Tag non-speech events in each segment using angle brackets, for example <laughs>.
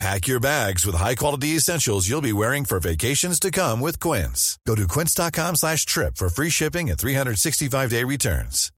Pack your bags with high-quality essentials you'll be wearing for vacations to come with Quince. Go to quince.com slash trip for free shipping and 365-day returns.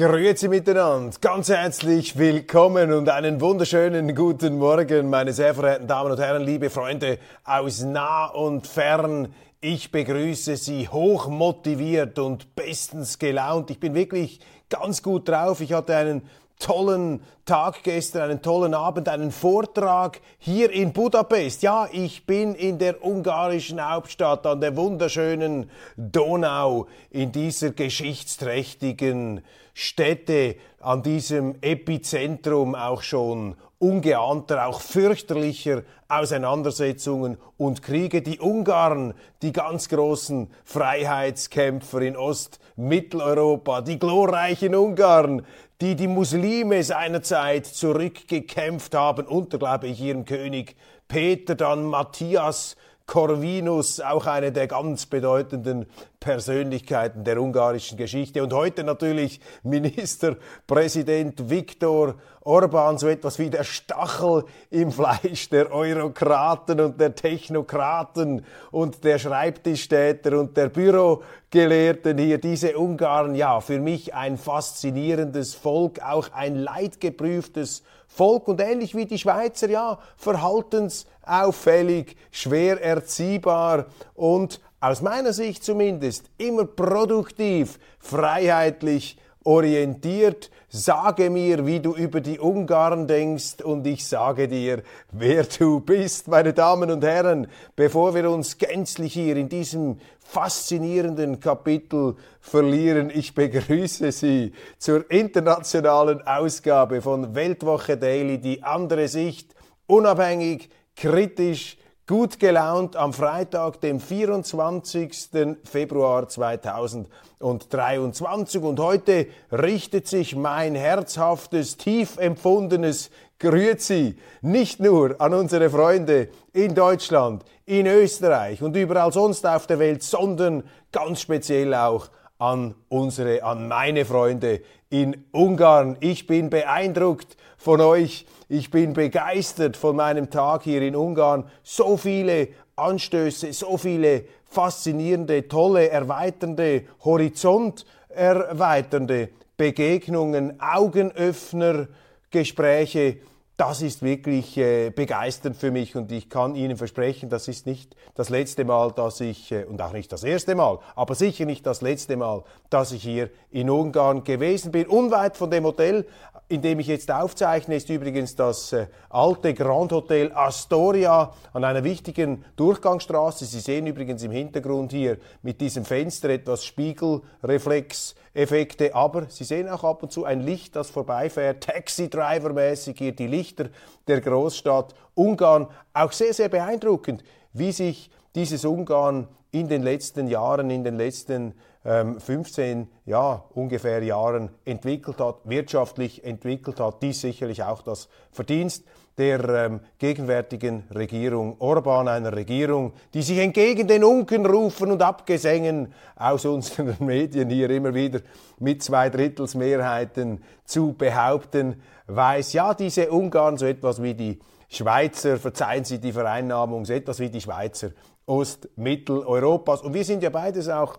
Grüezi miteinander, ganz herzlich willkommen und einen wunderschönen guten Morgen, meine sehr verehrten Damen und Herren, liebe Freunde aus nah und fern. Ich begrüße Sie hoch motiviert und bestens gelaunt. Ich bin wirklich ganz gut drauf. Ich hatte einen tollen Tag gestern, einen tollen Abend, einen Vortrag hier in Budapest. Ja, ich bin in der ungarischen Hauptstadt an der wunderschönen Donau, in dieser geschichtsträchtigen Stätte, an diesem Epizentrum auch schon ungeahnter, auch fürchterlicher Auseinandersetzungen und Kriege. Die Ungarn, die ganz großen Freiheitskämpfer in Ostmitteleuropa, die glorreichen Ungarn, die die Muslime seinerzeit zurückgekämpft haben, unter, glaube ich, ihrem König Peter, dann Matthias Corvinus, auch eine der ganz bedeutenden Persönlichkeiten der ungarischen Geschichte. Und heute natürlich Ministerpräsident Viktor Orban, so etwas wie der Stachel im Fleisch der Eurokraten und der Technokraten und der Schreibtischstädter und der Bürogelehrten hier. Diese Ungarn, ja, für mich ein faszinierendes Volk, auch ein leidgeprüftes Volk und ähnlich wie die Schweizer, ja, verhaltensauffällig, schwer erziehbar und aus meiner Sicht zumindest immer produktiv, freiheitlich orientiert. Sage mir, wie du über die Ungarn denkst und ich sage dir, wer du bist, meine Damen und Herren, bevor wir uns gänzlich hier in diesem faszinierenden Kapitel verlieren. Ich begrüße Sie zur internationalen Ausgabe von Weltwoche Daily, die andere Sicht, unabhängig, kritisch, gut gelaunt am Freitag, dem 24. Februar 2023. Und heute richtet sich mein herzhaftes, tief empfundenes Grüezi nicht nur an unsere Freunde in Deutschland, in Österreich und überall sonst auf der Welt, sondern ganz speziell auch an unsere, an meine Freunde in Ungarn. Ich bin beeindruckt von euch. Ich bin begeistert von meinem Tag hier in Ungarn. So viele Anstöße, so viele faszinierende, tolle, erweiternde, Horizont erweiternde Begegnungen, Augenöffner, Gespräche das ist wirklich äh, begeisternd für mich und ich kann Ihnen versprechen, das ist nicht das letzte Mal, dass ich, äh, und auch nicht das erste Mal, aber sicher nicht das letzte Mal, dass ich hier in Ungarn gewesen bin. Unweit von dem Hotel, in dem ich jetzt aufzeichne, ist übrigens das äh, alte Grand Hotel Astoria an einer wichtigen Durchgangsstraße. Sie sehen übrigens im Hintergrund hier mit diesem Fenster etwas Spiegelreflex Effekte, aber Sie sehen auch ab und zu ein Licht, das vorbeifährt, Taxi-Driver-mäßig hier die Lichter der Großstadt Ungarn. Auch sehr, sehr beeindruckend, wie sich dieses Ungarn in den letzten Jahren, in den letzten ähm, 15 ja, ungefähr Jahren entwickelt hat, wirtschaftlich entwickelt hat. Dies sicherlich auch das Verdienst der ähm, gegenwärtigen Regierung Orban, einer Regierung, die sich entgegen den Unkenrufen und Abgesängen aus unseren <laughs> Medien hier immer wieder mit zwei Drittelsmehrheiten zu behaupten weiß. Ja, diese Ungarn, so etwas wie die Schweizer, verzeihen Sie die Vereinnahmung, so etwas wie die Schweizer Ostmitteleuropas. Und wir sind ja beides auch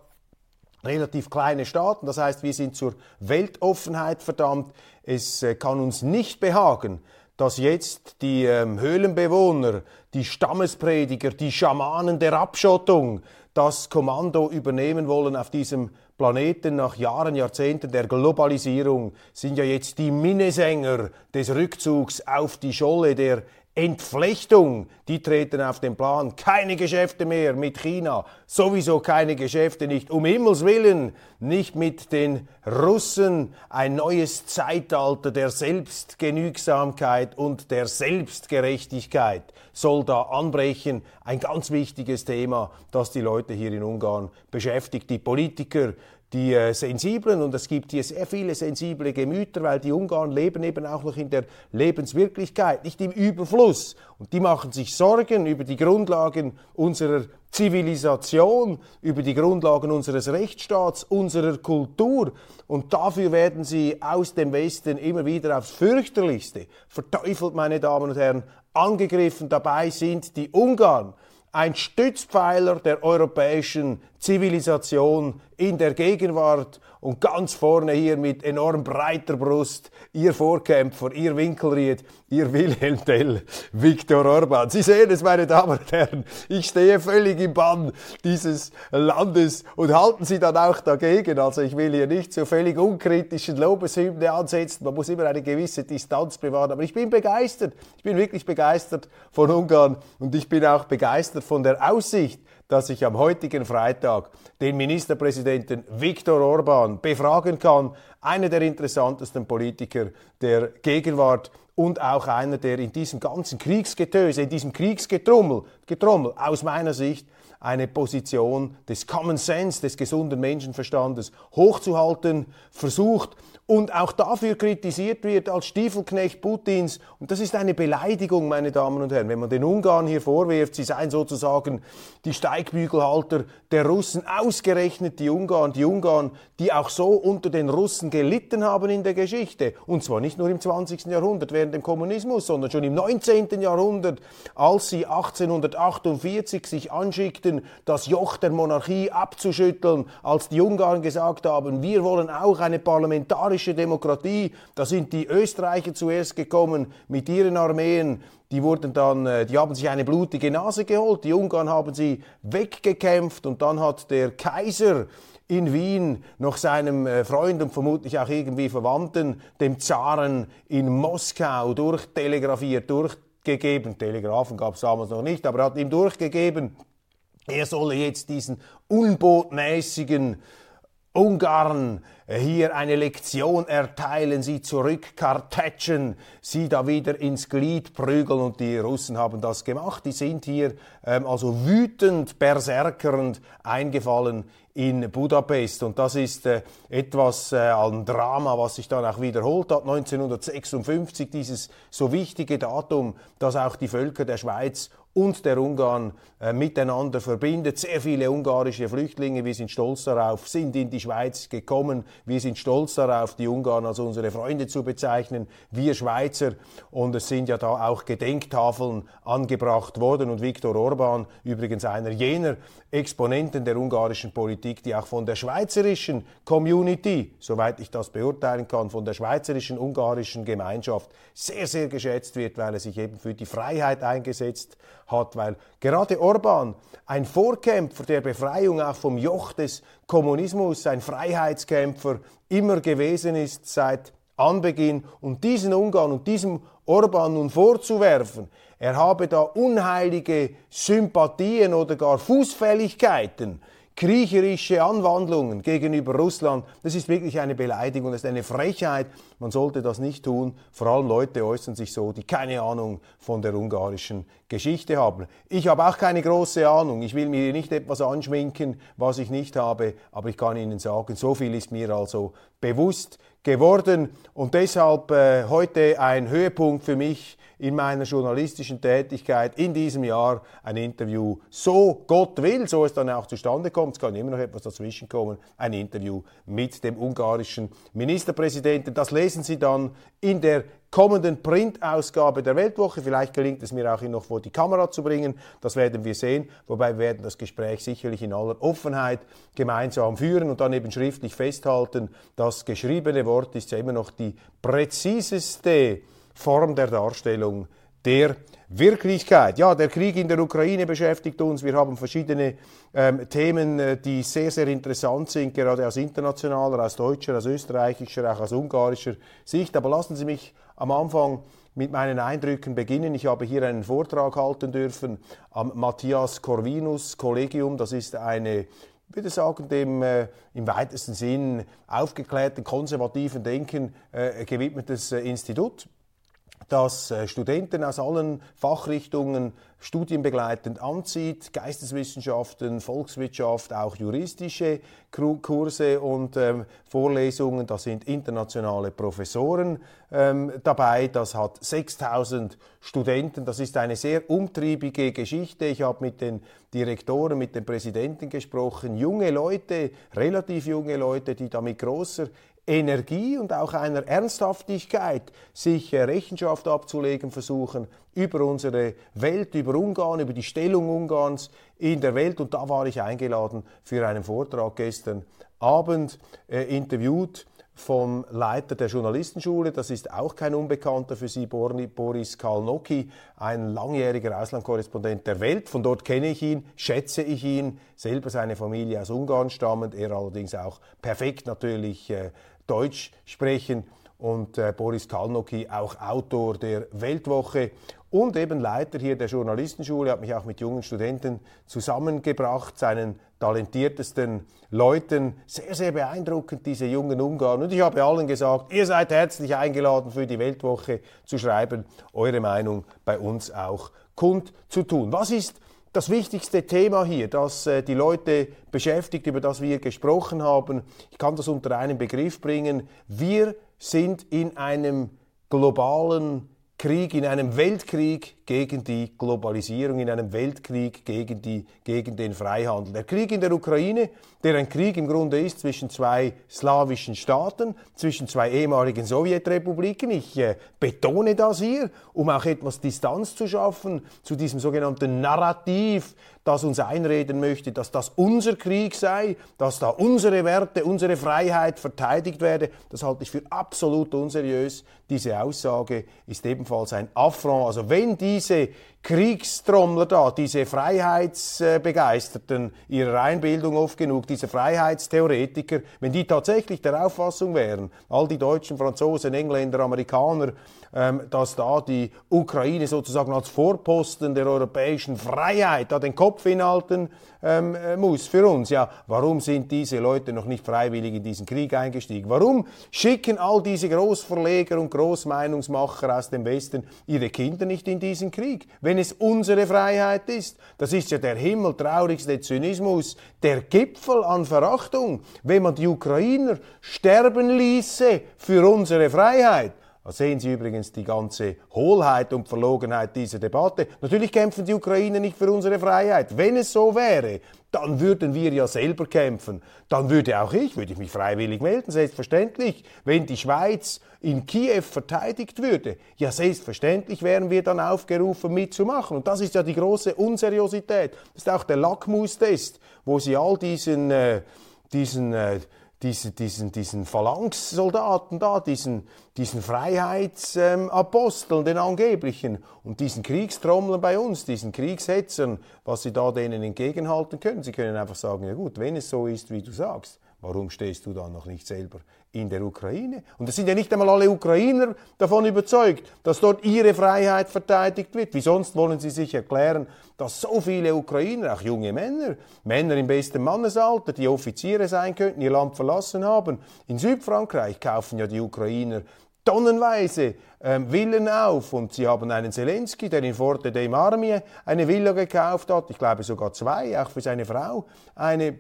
relativ kleine Staaten. Das heißt, wir sind zur Weltoffenheit verdammt. Es äh, kann uns nicht behagen, dass jetzt die ähm, Höhlenbewohner, die Stammesprediger, die Schamanen der Abschottung das Kommando übernehmen wollen auf diesem Planeten nach Jahren, Jahrzehnten der Globalisierung sind ja jetzt die Minnesänger des Rückzugs auf die Scholle der Entflechtung, die treten auf den Plan. Keine Geschäfte mehr mit China, sowieso keine Geschäfte, nicht um Himmels willen, nicht mit den Russen. Ein neues Zeitalter der Selbstgenügsamkeit und der Selbstgerechtigkeit soll da anbrechen. Ein ganz wichtiges Thema, das die Leute hier in Ungarn beschäftigt. Die Politiker, die äh, Sensiblen und es gibt hier sehr viele sensible Gemüter, weil die Ungarn leben eben auch noch in der Lebenswirklichkeit, nicht im Überfluss. Und die machen sich Sorgen über die Grundlagen unserer Zivilisation, über die Grundlagen unseres Rechtsstaats, unserer Kultur. Und dafür werden sie aus dem Westen immer wieder aufs fürchterlichste verteufelt, meine Damen und Herren, angegriffen. Dabei sind die Ungarn ein Stützpfeiler der europäischen Zivilisation in der Gegenwart und ganz vorne hier mit enorm breiter Brust Ihr Vorkämpfer, Ihr Winkelried, Ihr Wilhelm Tell, Viktor Orban. Sie sehen es, meine Damen und Herren, ich stehe völlig im Bann dieses Landes und halten Sie dann auch dagegen. Also ich will hier nicht so völlig unkritischen Lobeshymne ansetzen, man muss immer eine gewisse Distanz bewahren, aber ich bin begeistert, ich bin wirklich begeistert von Ungarn und ich bin auch begeistert von der Aussicht, dass ich am heutigen Freitag den Ministerpräsidenten Viktor Orban befragen kann, einer der interessantesten Politiker der Gegenwart und auch einer, der in diesem ganzen Kriegsgetöse, in diesem Kriegsgetrommel, Getrommel aus meiner Sicht eine Position des Common Sense, des gesunden Menschenverstandes hochzuhalten versucht und auch dafür kritisiert wird als Stiefelknecht Putins. Und das ist eine Beleidigung, meine Damen und Herren, wenn man den Ungarn hier vorwirft, sie seien sozusagen die Steigbügelhalter der Russen, ausgerechnet die Ungarn, die Ungarn, die auch so unter den Russen gelitten haben in der Geschichte. Und zwar nicht nur im 20. Jahrhundert während dem Kommunismus, sondern schon im 19. Jahrhundert, als sie 1848 sich anschickten, das Joch der Monarchie abzuschütteln, als die Ungarn gesagt haben, wir wollen auch eine parlamentarische Demokratie. Da sind die Österreicher zuerst gekommen mit ihren Armeen. Die wurden dann, äh, die haben sich eine blutige Nase geholt. Die Ungarn haben sie weggekämpft und dann hat der Kaiser in Wien noch seinem äh, Freund und vermutlich auch irgendwie Verwandten, dem Zaren in Moskau, durchtelegrafiert, durchgegeben. Telegrafen gab es damals noch nicht, aber er hat ihm durchgegeben, er solle jetzt diesen unbotmäßigen Ungarn hier eine Lektion erteilen, sie zurückkartätschen, sie da wieder ins Glied prügeln und die Russen haben das gemacht. Die sind hier ähm, also wütend, berserkernd eingefallen in Budapest und das ist äh, etwas äh, an Drama, was sich dann auch wiederholt hat. 1956 dieses so wichtige Datum, dass auch die Völker der Schweiz und der Ungarn äh, miteinander verbindet. Sehr viele ungarische Flüchtlinge, wir sind stolz darauf, sind in die Schweiz gekommen. Wir sind stolz darauf, die Ungarn als unsere Freunde zu bezeichnen, wir Schweizer. Und es sind ja da auch Gedenktafeln angebracht worden. Und Viktor Orban, übrigens einer jener Exponenten der ungarischen Politik, die auch von der schweizerischen Community, soweit ich das beurteilen kann, von der schweizerischen ungarischen Gemeinschaft sehr, sehr geschätzt wird, weil er sich eben für die Freiheit eingesetzt hat, weil gerade Orban, ein Vorkämpfer der Befreiung auch vom Joch des Kommunismus, ein Freiheitskämpfer immer gewesen ist seit Anbeginn. Und diesen Ungarn und diesem Orban nun vorzuwerfen, er habe da unheilige Sympathien oder gar Fußfälligkeiten, kriecherische Anwandlungen gegenüber Russland, das ist wirklich eine Beleidigung, das ist eine Frechheit. Man sollte das nicht tun. Vor allem Leute äußern sich so, die keine Ahnung von der ungarischen Geschichte haben. Ich habe auch keine große Ahnung. Ich will mir nicht etwas anschminken, was ich nicht habe, aber ich kann Ihnen sagen, so viel ist mir also bewusst geworden. Und deshalb äh, heute ein Höhepunkt für mich in meiner journalistischen Tätigkeit in diesem Jahr ein Interview, so Gott will, so es dann auch zustande kommt, es kann immer noch etwas dazwischen kommen, ein Interview mit dem ungarischen Ministerpräsidenten. Das lesen Sie dann in der kommenden Printausgabe der Weltwoche. Vielleicht gelingt es mir auch, noch vor die Kamera zu bringen. Das werden wir sehen. Wobei wir werden das Gespräch sicherlich in aller Offenheit gemeinsam führen und dann eben schriftlich festhalten. Das geschriebene Wort ist ja immer noch die präziseste Form der Darstellung der Wirklichkeit. Ja, der Krieg in der Ukraine beschäftigt uns. Wir haben verschiedene ähm, Themen, äh, die sehr, sehr interessant sind, gerade aus internationaler, aus deutscher, aus österreichischer, auch aus ungarischer Sicht. Aber lassen Sie mich am Anfang mit meinen Eindrücken beginnen. Ich habe hier einen Vortrag halten dürfen am Matthias Corvinus Kollegium. Das ist eine ich würde sagen, dem äh, im weitesten Sinn aufgeklärten, konservativen Denken äh, gewidmetes äh, Institut das äh, Studenten aus allen Fachrichtungen studienbegleitend anzieht, Geisteswissenschaften, Volkswirtschaft, auch juristische Kurse und ähm, Vorlesungen. Da sind internationale Professoren ähm, dabei. Das hat 6000 Studenten. Das ist eine sehr umtriebige Geschichte. Ich habe mit den Direktoren, mit den Präsidenten gesprochen. Junge Leute, relativ junge Leute, die da mit großer Energie und auch einer Ernsthaftigkeit, sich äh, Rechenschaft abzulegen versuchen über unsere Welt, über Ungarn, über die Stellung Ungarns in der Welt. Und da war ich eingeladen für einen Vortrag gestern Abend, äh, interviewt vom Leiter der Journalistenschule, das ist auch kein Unbekannter für Sie, Boris Kalnocki, ein langjähriger Auslandkorrespondent der Welt. Von dort kenne ich ihn, schätze ich ihn, selber seine Familie aus Ungarn stammend, er allerdings auch perfekt natürlich äh, Deutsch sprechen und äh, Boris Kalnocki, auch Autor der Weltwoche und eben Leiter hier der Journalistenschule, hat mich auch mit jungen Studenten zusammengebracht, seinen talentiertesten Leuten. Sehr, sehr beeindruckend, diese jungen Ungarn. Und ich habe allen gesagt, ihr seid herzlich eingeladen, für die Weltwoche zu schreiben, eure Meinung bei uns auch kundzutun. Was ist das wichtigste Thema hier, das äh, die Leute beschäftigt, über das wir gesprochen haben, ich kann das unter einen Begriff bringen, wir sind in einem globalen Krieg, in einem Weltkrieg gegen die Globalisierung, in einem Weltkrieg gegen, die, gegen den Freihandel. Der Krieg in der Ukraine, der ein Krieg im Grunde ist zwischen zwei slawischen Staaten, zwischen zwei ehemaligen Sowjetrepubliken. Ich äh, betone das hier, um auch etwas Distanz zu schaffen zu diesem sogenannten Narrativ, das uns einreden möchte, dass das unser Krieg sei, dass da unsere Werte, unsere Freiheit verteidigt werde. Das halte ich für absolut unseriös. Diese Aussage ist ebenfalls ein Affront. Also wenn diese Kriegstrommler da, diese Freiheitsbegeisterten ihrer Einbildung oft genug, diese Freiheitstheoretiker, wenn die tatsächlich der Auffassung wären, all die Deutschen, Franzosen, Engländer, Amerikaner, ähm, dass da die Ukraine sozusagen als Vorposten der europäischen Freiheit da den Kopf hinhalten ähm, äh, muss für uns. Ja, warum sind diese Leute noch nicht freiwillig in diesen Krieg eingestiegen? Warum schicken all diese Großverleger und Großmeinungsmacher aus dem Westen ihre Kinder nicht in diesen Krieg? wenn es unsere Freiheit ist. Das ist ja der himmeltraurigste Zynismus, der Gipfel an Verachtung, wenn man die Ukrainer sterben ließe für unsere Freiheit. Da sehen Sie übrigens die ganze Hohlheit und Verlogenheit dieser Debatte. Natürlich kämpfen die Ukrainer nicht für unsere Freiheit. Wenn es so wäre, dann würden wir ja selber kämpfen. Dann würde auch ich, würde ich mich freiwillig melden, selbstverständlich. Wenn die Schweiz in Kiew verteidigt würde, ja selbstverständlich wären wir dann aufgerufen mitzumachen. Und das ist ja die große Unseriosität. Das ist auch der Lackmustest, wo sie all diesen, äh, diesen äh, diesen, diesen, diesen Phalanxsoldaten da, diesen, diesen Freiheitsaposteln, ähm, den angeblichen, und diesen Kriegstrommeln bei uns, diesen Kriegshetzern, was sie da denen entgegenhalten können. Sie können einfach sagen, ja gut, wenn es so ist, wie du sagst, warum stehst du dann noch nicht selber in der Ukraine? Und es sind ja nicht einmal alle Ukrainer davon überzeugt, dass dort ihre Freiheit verteidigt wird. Wie sonst wollen sie sich erklären, dass so viele Ukrainer, auch junge Männer, Männer im besten Mannesalter, die Offiziere sein könnten, ihr Land verlassen haben. In Südfrankreich kaufen ja die Ukrainer tonnenweise ähm, Villen auf und sie haben einen Zelensky, der in Forte dei Marmi eine Villa gekauft hat, ich glaube sogar zwei, auch für seine Frau, eine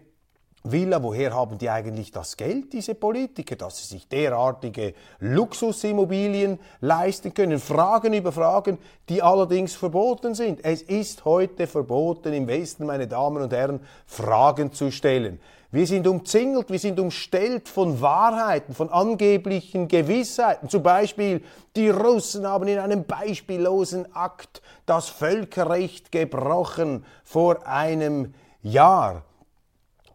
Villa, woher haben die eigentlich das Geld, diese Politiker, dass sie sich derartige Luxusimmobilien leisten können? Fragen über Fragen, die allerdings verboten sind. Es ist heute verboten, im Westen, meine Damen und Herren, Fragen zu stellen. Wir sind umzingelt, wir sind umstellt von Wahrheiten, von angeblichen Gewissheiten. Zum Beispiel, die Russen haben in einem beispiellosen Akt das Völkerrecht gebrochen vor einem Jahr.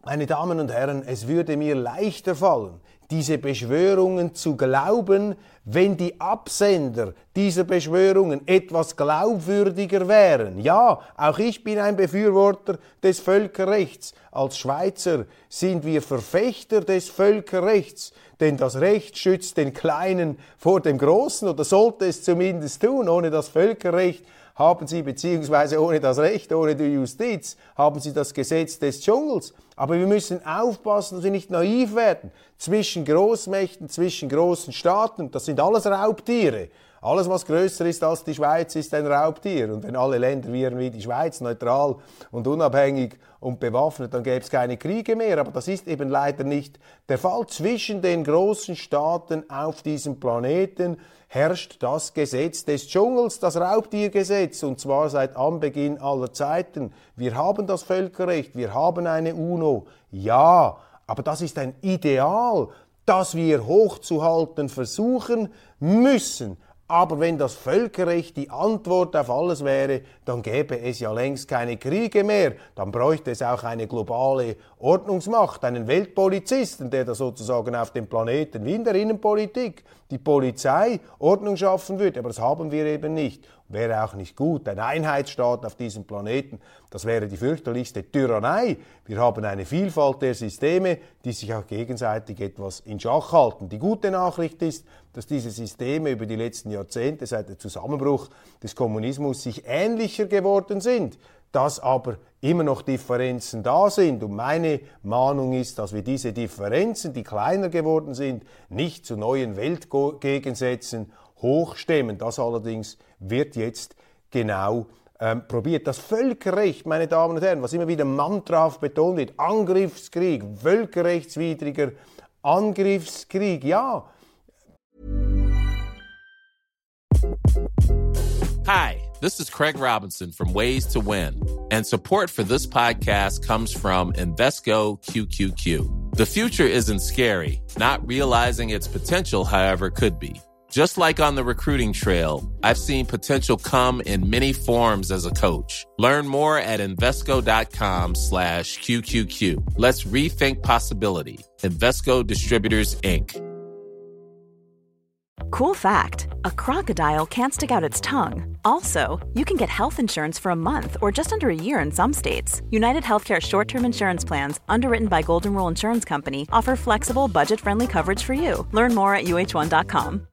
Meine Damen und Herren, es würde mir leichter fallen, diese Beschwörungen zu glauben, wenn die Absender dieser Beschwörungen etwas glaubwürdiger wären. Ja, auch ich bin ein Befürworter des Völkerrechts. Als Schweizer sind wir Verfechter des Völkerrechts, denn das Recht schützt den Kleinen vor dem Großen oder sollte es zumindest tun. Ohne das Völkerrecht haben sie, beziehungsweise ohne das Recht, ohne die Justiz, haben sie das Gesetz des Dschungels. Aber wir müssen aufpassen, dass wir nicht naiv werden. Zwischen Großmächten, zwischen großen Staaten, das sind alles Raubtiere. Alles, was größer ist als die Schweiz, ist ein Raubtier. Und wenn alle Länder wären wie die Schweiz, neutral und unabhängig und bewaffnet, dann gäbe es keine Kriege mehr. Aber das ist eben leider nicht der Fall. Zwischen den großen Staaten auf diesem Planeten herrscht das Gesetz des Dschungels, das Raubtiergesetz, und zwar seit Anbeginn aller Zeiten. Wir haben das Völkerrecht, wir haben eine UNO. Ja, aber das ist ein Ideal, das wir hochzuhalten versuchen müssen. Aber wenn das Völkerrecht die Antwort auf alles wäre, dann gäbe es ja längst keine Kriege mehr. Dann bräuchte es auch eine globale Ordnungsmacht, einen Weltpolizisten, der da sozusagen auf dem Planeten wie in der Innenpolitik die Polizei Ordnung schaffen würde. Aber das haben wir eben nicht. Wäre auch nicht gut. Ein Einheitsstaat auf diesem Planeten, das wäre die fürchterlichste Tyrannei. Wir haben eine Vielfalt der Systeme, die sich auch gegenseitig etwas in Schach halten. Die gute Nachricht ist, dass diese Systeme über die letzten Jahrzehnte seit dem Zusammenbruch des Kommunismus sich ähnlicher geworden sind dass aber immer noch Differenzen da sind. Und meine Mahnung ist, dass wir diese Differenzen, die kleiner geworden sind, nicht zu neuen Weltgegensätzen hochstemmen. Das allerdings wird jetzt genau ähm, probiert. Das Völkerrecht, meine Damen und Herren, was immer wieder mantrahaft betont wird, Angriffskrieg, völkerrechtswidriger Angriffskrieg, ja. Hi, this is Craig Robinson from Ways to Win, and support for this podcast comes from Invesco QQQ. The future isn't scary, not realizing its potential, however, could be. Just like on the recruiting trail, I've seen potential come in many forms as a coach. Learn more at Invesco.com slash QQQ. Let's rethink possibility. Investco Distributors, Inc. Cool fact, a crocodile can't stick out its tongue. Also, you can get health insurance for a month or just under a year in some states. United Healthcare short-term insurance plans, underwritten by Golden Rule Insurance Company, offer flexible, budget-friendly coverage for you. Learn more at uh1.com.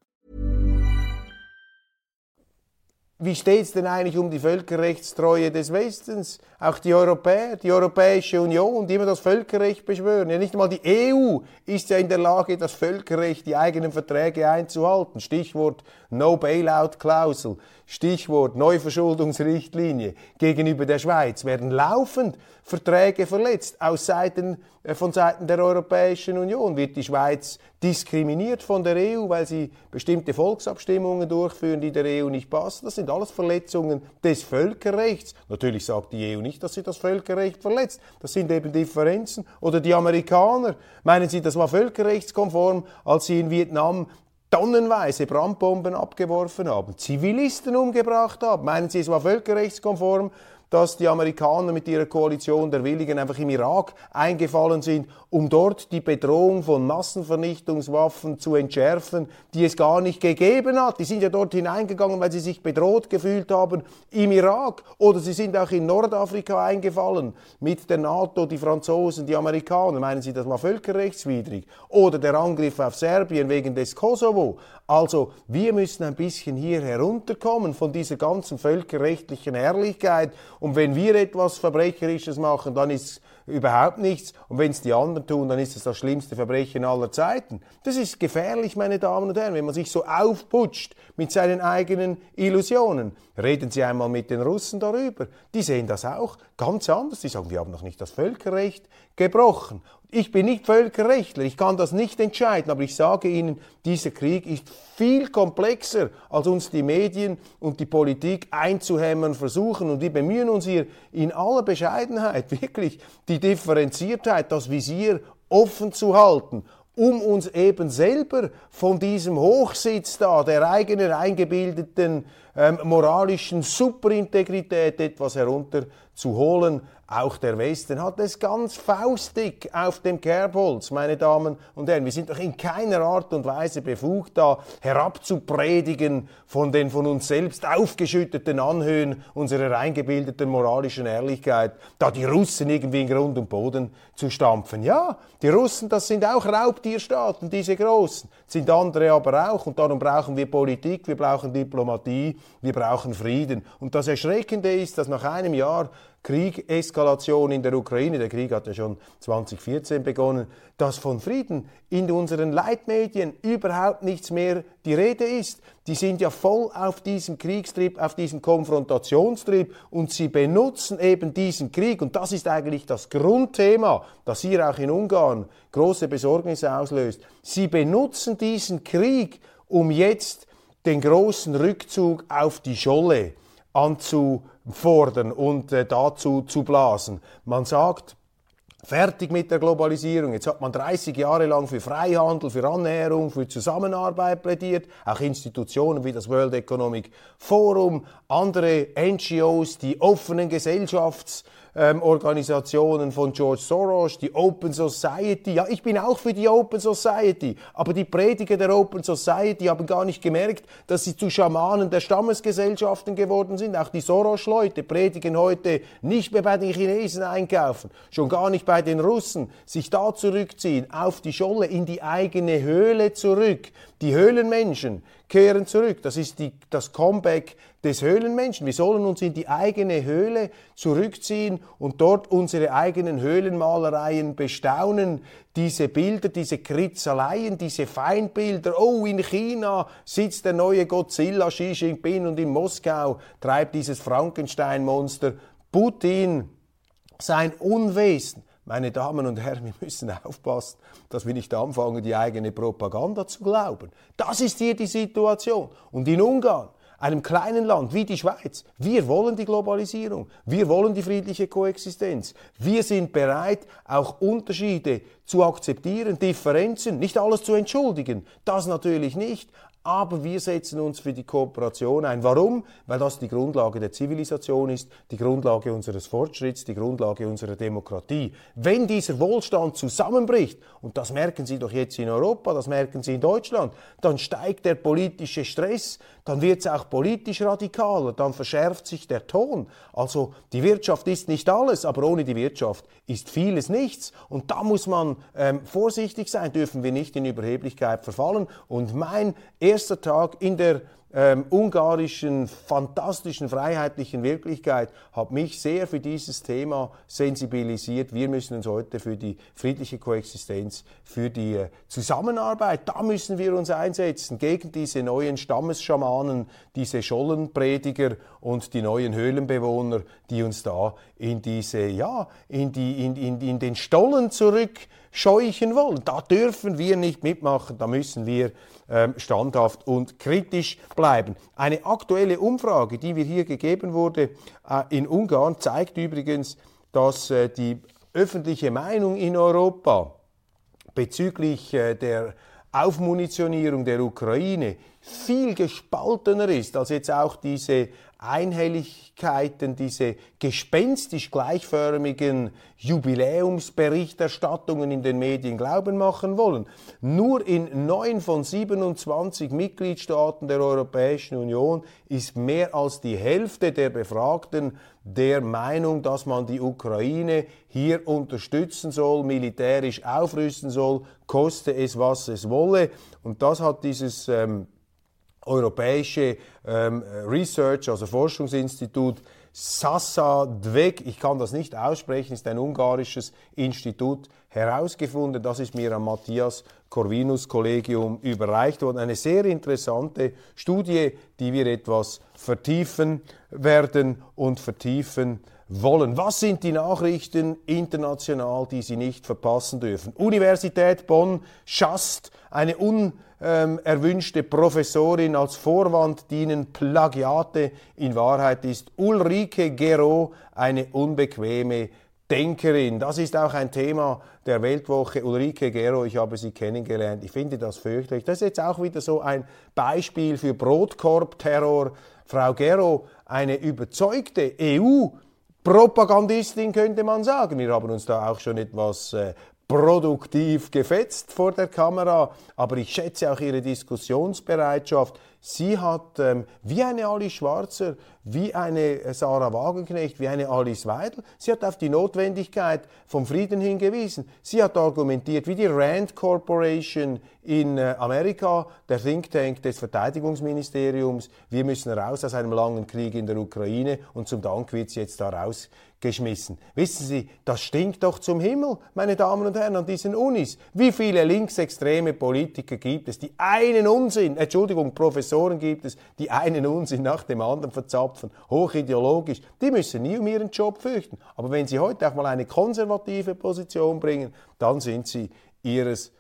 Wie steht es denn eigentlich um die Völkerrechtstreue des Westens? Auch die Europäer, die Europäische Union, die immer das Völkerrecht beschwören. Ja, nicht einmal die EU ist ja in der Lage, das Völkerrecht, die eigenen Verträge einzuhalten. Stichwort No Bailout-Klausel, Stichwort Neuverschuldungsrichtlinie gegenüber der Schweiz werden laufend Verträge verletzt aus Seiten, äh, von Seiten der Europäischen Union. Wird die Schweiz diskriminiert von der EU, weil sie bestimmte Volksabstimmungen durchführen, die der EU nicht passen? Das sind alles Verletzungen des Völkerrechts. Natürlich sagt die EU nicht, dass sie das Völkerrecht verletzt. Das sind eben Differenzen. Oder die Amerikaner. Meinen Sie, das war völkerrechtskonform, als sie in Vietnam tonnenweise Brandbomben abgeworfen haben, Zivilisten umgebracht haben. Meinen Sie, es war völkerrechtskonform, dass die Amerikaner mit ihrer Koalition der Willigen einfach im Irak eingefallen sind, um dort die Bedrohung von Massenvernichtungswaffen zu entschärfen, die es gar nicht gegeben hat. Die sind ja dort hineingegangen, weil sie sich bedroht gefühlt haben im Irak. Oder sie sind auch in Nordafrika eingefallen mit der NATO, die Franzosen, die Amerikaner. Meinen Sie, das war völkerrechtswidrig? Oder der Angriff auf Serbien wegen des Kosovo. Also wir müssen ein bisschen hier herunterkommen von dieser ganzen völkerrechtlichen Herrlichkeit und wenn wir etwas Verbrecherisches machen, dann ist überhaupt nichts. Und wenn es die anderen tun, dann ist es das schlimmste Verbrechen aller Zeiten. Das ist gefährlich, meine Damen und Herren, wenn man sich so aufputscht mit seinen eigenen Illusionen. Reden Sie einmal mit den Russen darüber. Die sehen das auch ganz anders. Die sagen, wir haben noch nicht das Völkerrecht gebrochen. Ich bin nicht Völkerrechtler, ich kann das nicht entscheiden, aber ich sage Ihnen, dieser Krieg ist viel komplexer, als uns die Medien und die Politik einzuhämmern versuchen. Und wir bemühen uns hier in aller Bescheidenheit, <laughs> wirklich die Differenziertheit, das Visier offen zu halten um uns eben selber von diesem Hochsitz da, der eigenen eingebildeten ähm, moralischen Superintegrität etwas herunterzuholen. Auch der Westen hat es ganz faustig auf dem Kerbholz, meine Damen und Herren. Wir sind doch in keiner Art und Weise befugt, da herabzupredigen von den von uns selbst aufgeschütteten Anhöhen unserer eingebildeten moralischen Ehrlichkeit, da die Russen irgendwie in Grund und Boden zu stampfen. Ja, die Russen, das sind auch Raubtierstaaten, diese großen, sind andere aber auch. Und darum brauchen wir Politik, wir brauchen Diplomatie, wir brauchen Frieden. Und das Erschreckende ist, dass nach einem Jahr Kriegeskalation in der Ukraine, der Krieg hat ja schon 2014 begonnen, dass von Frieden in unseren Leitmedien überhaupt nichts mehr die Rede ist. Die sind ja voll auf diesem Kriegstrieb, auf diesem Konfrontationstrieb und sie benutzen eben diesen Krieg und das ist eigentlich das Grundthema, das hier auch in Ungarn große Besorgnisse auslöst. Sie benutzen diesen Krieg, um jetzt den großen Rückzug auf die Scholle anzufordern und äh, dazu zu blasen. Man sagt, fertig mit der Globalisierung. Jetzt hat man 30 Jahre lang für Freihandel, für Annäherung, für Zusammenarbeit plädiert. Auch Institutionen wie das World Economic Forum, andere NGOs, die offenen Gesellschafts ähm, Organisationen von George Soros, die Open Society. Ja, ich bin auch für die Open Society, aber die Prediger der Open Society haben gar nicht gemerkt, dass sie zu Schamanen der Stammesgesellschaften geworden sind. Auch die Soros-Leute predigen heute nicht mehr bei den Chinesen einkaufen, schon gar nicht bei den Russen, sich da zurückziehen, auf die Scholle, in die eigene Höhle zurück. Die Höhlenmenschen kehren zurück. Das ist die, das Comeback des Höhlenmenschen. Wir sollen uns in die eigene Höhle zurückziehen und dort unsere eigenen Höhlenmalereien bestaunen. Diese Bilder, diese Kritzeleien, diese Feindbilder. Oh, in China sitzt der neue Godzilla Xi Jinping und in Moskau treibt dieses Frankenstein-Monster Putin sein Unwesen. Meine Damen und Herren, wir müssen aufpassen, dass wir nicht anfangen, die eigene Propaganda zu glauben. Das ist hier die Situation. Und in Ungarn einem kleinen Land wie die Schweiz, wir wollen die Globalisierung, wir wollen die friedliche Koexistenz, wir sind bereit, auch Unterschiede zu akzeptieren, Differenzen, nicht alles zu entschuldigen, das natürlich nicht, aber wir setzen uns für die Kooperation ein. Warum? Weil das die Grundlage der Zivilisation ist, die Grundlage unseres Fortschritts, die Grundlage unserer Demokratie. Wenn dieser Wohlstand zusammenbricht, und das merken Sie doch jetzt in Europa, das merken Sie in Deutschland, dann steigt der politische Stress, dann wird es auch politisch radikaler, dann verschärft sich der Ton. Also die Wirtschaft ist nicht alles, aber ohne die Wirtschaft ist vieles nichts. Und da muss man ähm, vorsichtig sein, dürfen wir nicht in Überheblichkeit verfallen. Und mein erster Tag in der ähm, ungarischen, fantastischen, freiheitlichen Wirklichkeit hat mich sehr für dieses Thema sensibilisiert. Wir müssen uns heute für die friedliche Koexistenz, für die äh, Zusammenarbeit, da müssen wir uns einsetzen gegen diese neuen Stammesschamanen, diese Schollenprediger und die neuen Höhlenbewohner, die uns da in diese, ja, in die, in, in, in den Stollen zurückscheuchen wollen. Da dürfen wir nicht mitmachen, da müssen wir ähm, standhaft und kritisch bleiben. Eine aktuelle Umfrage, die wir hier gegeben wurde äh, in Ungarn, zeigt übrigens, dass äh, die öffentliche Meinung in Europa bezüglich äh, der Aufmunitionierung der Ukraine viel gespaltener ist als jetzt auch diese Einhelligkeiten, diese gespenstisch gleichförmigen Jubiläumsberichterstattungen in den Medien glauben machen wollen. Nur in neun von 27 Mitgliedstaaten der Europäischen Union ist mehr als die Hälfte der Befragten der Meinung, dass man die Ukraine hier unterstützen soll, militärisch aufrüsten soll, koste es, was es wolle. Und das hat dieses ähm, europäische ähm, Research, also Forschungsinstitut Sasa Dvek, ich kann das nicht aussprechen, ist ein ungarisches Institut herausgefunden. Das ist mir am Matthias Corvinus Kollegium überreicht worden. Eine sehr interessante Studie, die wir etwas vertiefen werden und vertiefen wollen. Was sind die Nachrichten international, die Sie nicht verpassen dürfen? Universität Bonn schasst eine unerwünschte Professorin als Vorwand dienen Plagiate. In Wahrheit ist Ulrike Gero eine unbequeme Denkerin. Das ist auch ein Thema der Weltwoche. Ulrike Gero, ich habe sie kennengelernt. Ich finde das fürchterlich. Das ist jetzt auch wieder so ein Beispiel für Brotkorb-Terror Frau Gero eine überzeugte EU- Propagandistin könnte man sagen. Wir haben uns da auch schon etwas äh, produktiv gefetzt vor der Kamera, aber ich schätze auch ihre Diskussionsbereitschaft. Sie hat ähm, wie eine Alice Schwarzer, wie eine Sarah Wagenknecht, wie eine Alice Weidel, sie hat auf die Notwendigkeit vom Frieden hingewiesen. Sie hat argumentiert, wie die Rand Corporation in äh, Amerika, der Think Tank des Verteidigungsministeriums, wir müssen raus aus einem langen Krieg in der Ukraine und zum Dank wird sie jetzt da raus geschmissen. Wissen Sie, das stinkt doch zum Himmel, meine Damen und Herren, an diesen Unis. Wie viele linksextreme Politiker gibt es, die einen Unsinn, Entschuldigung, Professoren gibt es, die einen Unsinn nach dem anderen verzapfen, hochideologisch, die müssen nie um ihren Job fürchten. Aber wenn sie heute auch mal eine konservative Position bringen, dann sind sie ihres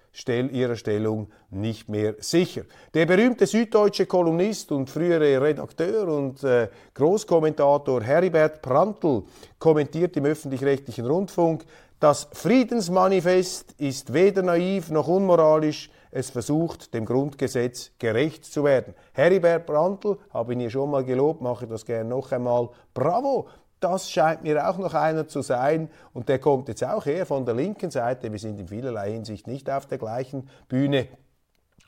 ihrer Stellung nicht mehr sicher. Der berühmte süddeutsche Kolumnist und frühere Redakteur und äh, Großkommentator Heribert Prantl kommentiert im öffentlich-rechtlichen Rundfunk, das Friedensmanifest ist weder naiv noch unmoralisch, es versucht, dem Grundgesetz gerecht zu werden. Heribert Prantl, habe ihn hier schon mal gelobt, mache das gerne noch einmal. Bravo! Das scheint mir auch noch einer zu sein. Und der kommt jetzt auch eher von der linken Seite. Wir sind in vielerlei Hinsicht nicht auf der gleichen Bühne.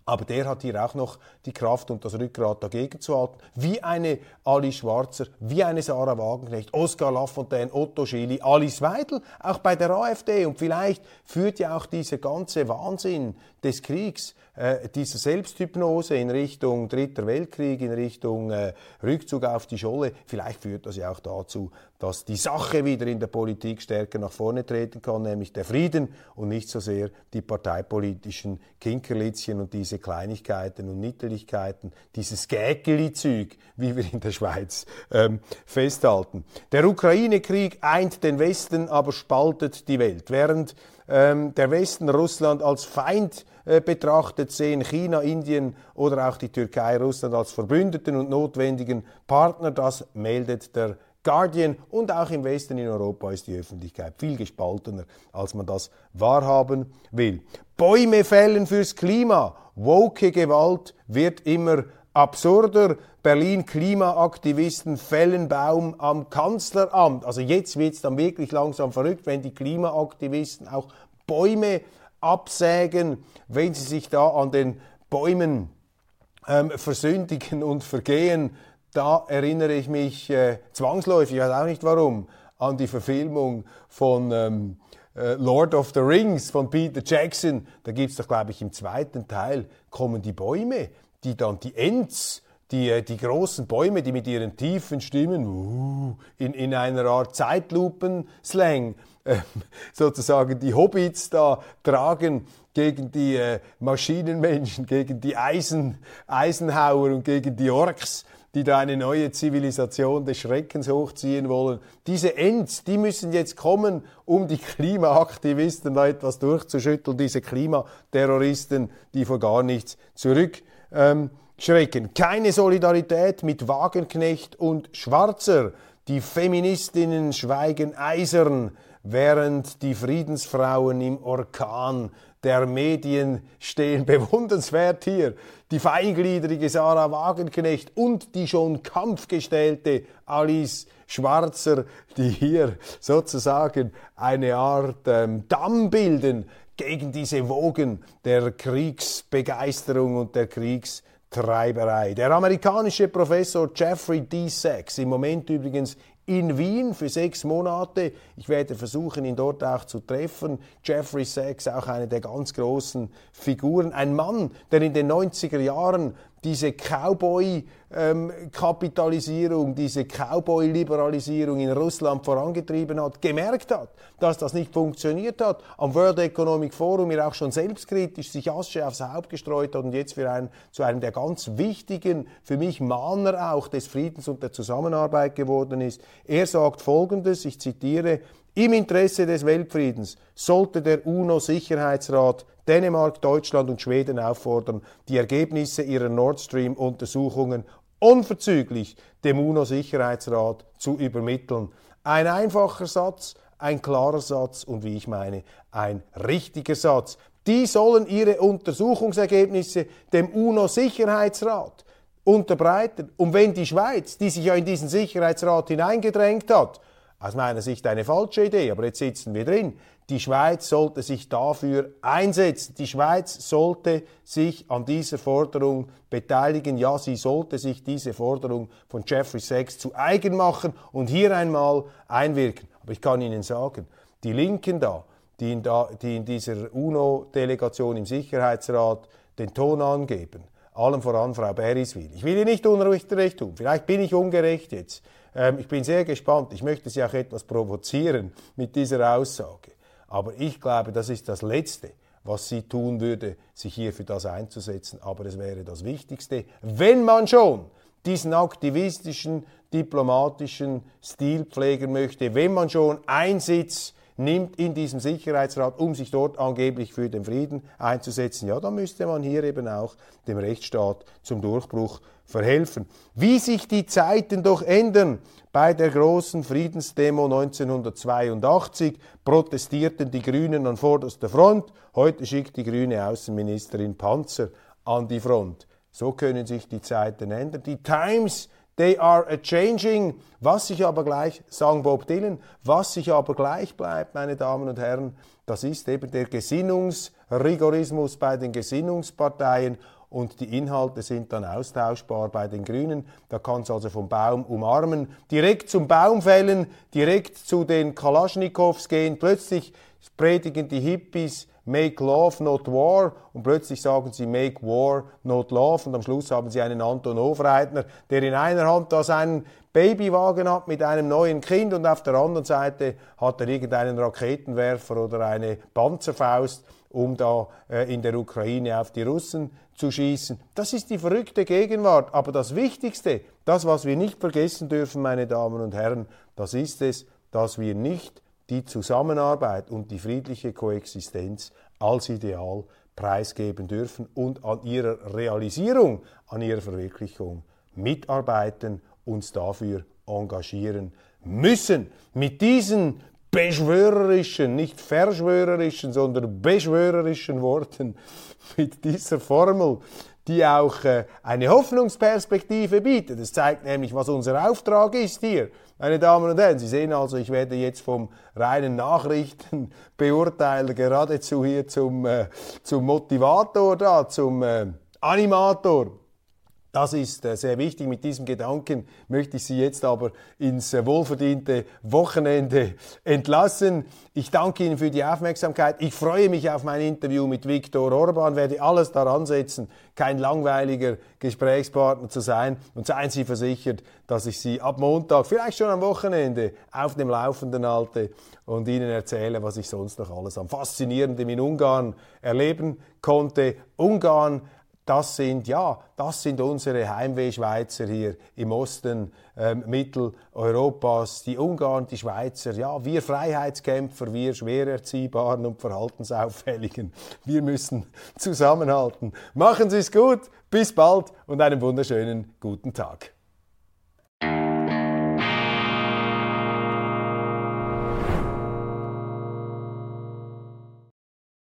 Aber der hat hier auch noch die Kraft und das Rückgrat dagegen zu halten. Wie eine Alice Schwarzer, wie eine Sarah Wagenknecht, Oskar Lafontaine, Otto Schily, Alice Weidel, auch bei der AfD. Und vielleicht führt ja auch dieser ganze Wahnsinn des Kriegs äh, dieser Selbsthypnose in Richtung Dritter Weltkrieg, in Richtung äh, Rückzug auf die Scholle, vielleicht führt das ja auch dazu, dass die Sache wieder in der Politik stärker nach vorne treten kann, nämlich der Frieden und nicht so sehr die parteipolitischen Kinkerlitzchen und diese Kleinigkeiten und Niedlichkeiten, dieses Gägeli-Züg, wie wir in der Schweiz ähm, festhalten. Der Ukraine-Krieg eint den Westen, aber spaltet die Welt. Während ähm, der Westen Russland als Feind äh, betrachtet, sehen China, Indien oder auch die Türkei Russland als Verbündeten und notwendigen Partner. Das meldet der Guardian und auch im Westen in Europa ist die Öffentlichkeit viel gespaltener, als man das wahrhaben will. Bäume fällen fürs Klima. Woke Gewalt wird immer absurder. Berlin Klimaaktivisten fällen Baum am Kanzleramt. Also jetzt wird es dann wirklich langsam verrückt, wenn die Klimaaktivisten auch Bäume absägen, wenn sie sich da an den Bäumen ähm, versündigen und vergehen. Da erinnere ich mich äh, zwangsläufig, ich weiß auch nicht warum, an die Verfilmung von ähm, äh, Lord of the Rings von Peter Jackson. Da gibt es doch, glaube ich, im zweiten Teil kommen die Bäume, die dann die Ents die, äh, die großen Bäume, die mit ihren tiefen Stimmen uh, in, in einer Art Zeitlupen-Slang äh, sozusagen die Hobbits da tragen gegen die äh, Maschinenmenschen, gegen die Eisen, Eisenhauer und gegen die Orks, die da eine neue Zivilisation des Schreckens hochziehen wollen. Diese Ends, die müssen jetzt kommen, um die Klimaaktivisten da etwas durchzuschütteln, diese Klimaterroristen, die vor gar nichts zurück ähm, schrecken. Keine Solidarität mit Wagenknecht und Schwarzer. Die Feministinnen schweigen eisern, während die Friedensfrauen im Orkan der Medien stehen. <laughs> Bewundernswert hier. Die feingliedrige Sarah Wagenknecht und die schon kampfgestellte Alice Schwarzer, die hier sozusagen eine Art ähm, Damm bilden gegen diese Wogen der Kriegsbegeisterung und der Kriegs Treiberei. Der amerikanische Professor Jeffrey D. Sachs, im Moment übrigens in Wien für sechs Monate. Ich werde versuchen, ihn dort auch zu treffen. Jeffrey Sachs, auch eine der ganz großen Figuren. Ein Mann, der in den 90er Jahren diese Cowboy-Kapitalisierung, ähm, diese Cowboy-Liberalisierung in Russland vorangetrieben hat, gemerkt hat, dass das nicht funktioniert hat, am World Economic Forum mir auch schon selbstkritisch sich Asche aufs Haupt gestreut hat und jetzt für einen, zu einem der ganz wichtigen, für mich Mahner auch des Friedens und der Zusammenarbeit geworden ist. Er sagt Folgendes, ich zitiere, im Interesse des Weltfriedens sollte der UNO-Sicherheitsrat Dänemark, Deutschland und Schweden auffordern, die Ergebnisse ihrer Nord Stream-Untersuchungen unverzüglich dem UNO-Sicherheitsrat zu übermitteln. Ein einfacher Satz, ein klarer Satz und wie ich meine, ein richtiger Satz. Die sollen ihre Untersuchungsergebnisse dem UNO-Sicherheitsrat unterbreiten. Und wenn die Schweiz, die sich ja in diesen Sicherheitsrat hineingedrängt hat, aus meiner Sicht eine falsche Idee, aber jetzt sitzen wir drin. Die Schweiz sollte sich dafür einsetzen. Die Schweiz sollte sich an dieser Forderung beteiligen. Ja, sie sollte sich diese Forderung von Jeffrey Sachs zu eigen machen und hier einmal einwirken. Aber ich kann Ihnen sagen, die Linken da, die in, da, die in dieser UNO-Delegation im Sicherheitsrat den Ton angeben, allem voran Frau Beriswil. Ich will ihr nicht unrecht tun, vielleicht bin ich ungerecht jetzt. Ähm, ich bin sehr gespannt, ich möchte Sie auch etwas provozieren mit dieser Aussage. Aber ich glaube, das ist das Letzte, was sie tun würde, sich hier für das einzusetzen. Aber es wäre das Wichtigste, wenn man schon diesen aktivistischen, diplomatischen Stil pflegen möchte, wenn man schon Einsitz nimmt in diesem Sicherheitsrat, um sich dort angeblich für den Frieden einzusetzen, ja, dann müsste man hier eben auch dem Rechtsstaat zum Durchbruch verhelfen. Wie sich die Zeiten doch ändern. Bei der großen Friedensdemo 1982 protestierten die Grünen an vorderster Front. Heute schickt die grüne Außenministerin Panzer an die Front. So können sich die Zeiten ändern. Die Times They are a changing. Was sich aber gleich, sagen Bob Dylan, was sich aber gleich bleibt, meine Damen und Herren, das ist eben der Gesinnungsrigorismus bei den Gesinnungsparteien und die Inhalte sind dann austauschbar bei den Grünen. Da kann es also vom Baum umarmen, direkt zum Baum fällen, direkt zu den Kalaschnikows gehen. Plötzlich predigen die Hippies Make Love, not War und plötzlich sagen sie Make War, not Love und am Schluss haben sie einen Anton Hofreitner, der in einer Hand da seinen Babywagen hat mit einem neuen Kind und auf der anderen Seite hat er irgendeinen Raketenwerfer oder eine Panzerfaust, um da äh, in der Ukraine auf die Russen zu schießen. Das ist die verrückte Gegenwart. Aber das Wichtigste, das, was wir nicht vergessen dürfen, meine Damen und Herren, das ist es, dass wir nicht die Zusammenarbeit und die friedliche Koexistenz als Ideal preisgeben dürfen und an ihrer Realisierung, an ihrer Verwirklichung mitarbeiten, uns dafür engagieren müssen. Mit diesen beschwörerischen, nicht verschwörerischen, sondern beschwörerischen Worten, mit dieser Formel, die auch äh, eine Hoffnungsperspektive bietet. Das zeigt nämlich, was unser Auftrag ist hier. Meine Damen und Herren, Sie sehen also, ich werde jetzt vom reinen Nachrichtenbeurteiler geradezu hier zum, äh, zum Motivator da, zum äh, Animator. Das ist äh, sehr wichtig. Mit diesem Gedanken möchte ich Sie jetzt aber ins äh, wohlverdiente Wochenende entlassen. Ich danke Ihnen für die Aufmerksamkeit. Ich freue mich auf mein Interview mit Viktor Orban, werde alles daran setzen, kein langweiliger Gesprächspartner zu sein. Und seien Sie versichert, dass ich Sie ab Montag, vielleicht schon am Wochenende, auf dem Laufenden halte und Ihnen erzähle, was ich sonst noch alles am Faszinierenden in Ungarn erleben konnte. Ungarn das sind, ja, das sind unsere Heimweh-Schweizer hier im Osten ähm, Mitteleuropas, die Ungarn, die Schweizer, ja, wir Freiheitskämpfer, wir schwer erziehbaren und verhaltensauffälligen, wir müssen zusammenhalten. Machen Sie es gut, bis bald und einen wunderschönen guten Tag.